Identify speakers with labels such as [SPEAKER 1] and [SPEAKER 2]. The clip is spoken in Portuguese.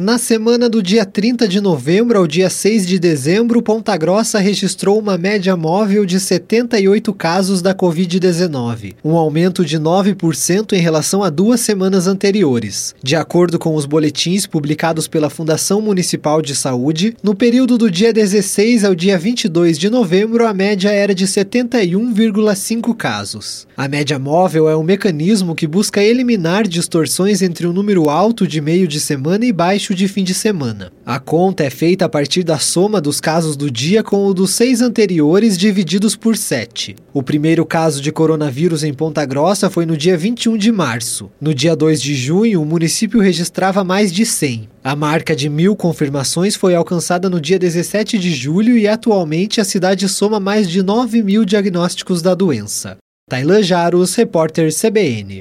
[SPEAKER 1] Na semana do dia 30 de novembro ao dia 6 de dezembro, Ponta Grossa registrou uma média móvel de 78 casos da Covid-19, um aumento de 9% em relação a duas semanas anteriores. De acordo com os boletins publicados pela Fundação Municipal de Saúde, no período do dia 16 ao dia 22 de novembro, a média era de 71,5 casos. A média móvel é um mecanismo que busca eliminar distorções entre um número alto de meio de semana e baixo de fim de semana. A conta é feita a partir da soma dos casos do dia com o dos seis anteriores divididos por 7. O primeiro caso de coronavírus em Ponta Grossa foi no dia 21 de março. No dia 2 de junho, o município registrava mais de 100. A marca de mil confirmações foi alcançada no dia 17 de julho e atualmente a cidade soma mais de 9 mil diagnósticos da doença. Tailan Jaros, repórter CBN.